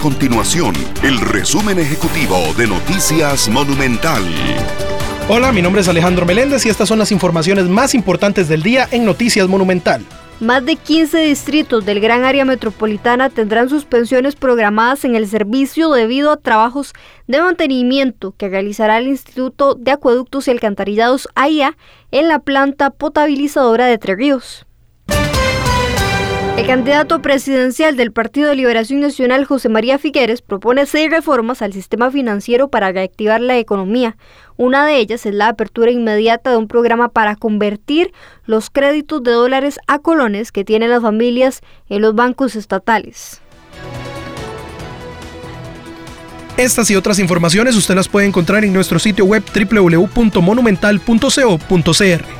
continuación el resumen ejecutivo de Noticias Monumental. Hola, mi nombre es Alejandro Meléndez y estas son las informaciones más importantes del día en Noticias Monumental. Más de 15 distritos del gran área metropolitana tendrán suspensiones programadas en el servicio debido a trabajos de mantenimiento que realizará el Instituto de Acueductos y Alcantarillados AIA en la planta potabilizadora de Tres Ríos. El candidato presidencial del Partido de Liberación Nacional, José María Figueres, propone seis reformas al sistema financiero para reactivar la economía. Una de ellas es la apertura inmediata de un programa para convertir los créditos de dólares a colones que tienen las familias en los bancos estatales. Estas y otras informaciones usted las puede encontrar en nuestro sitio web www.monumental.co.cr.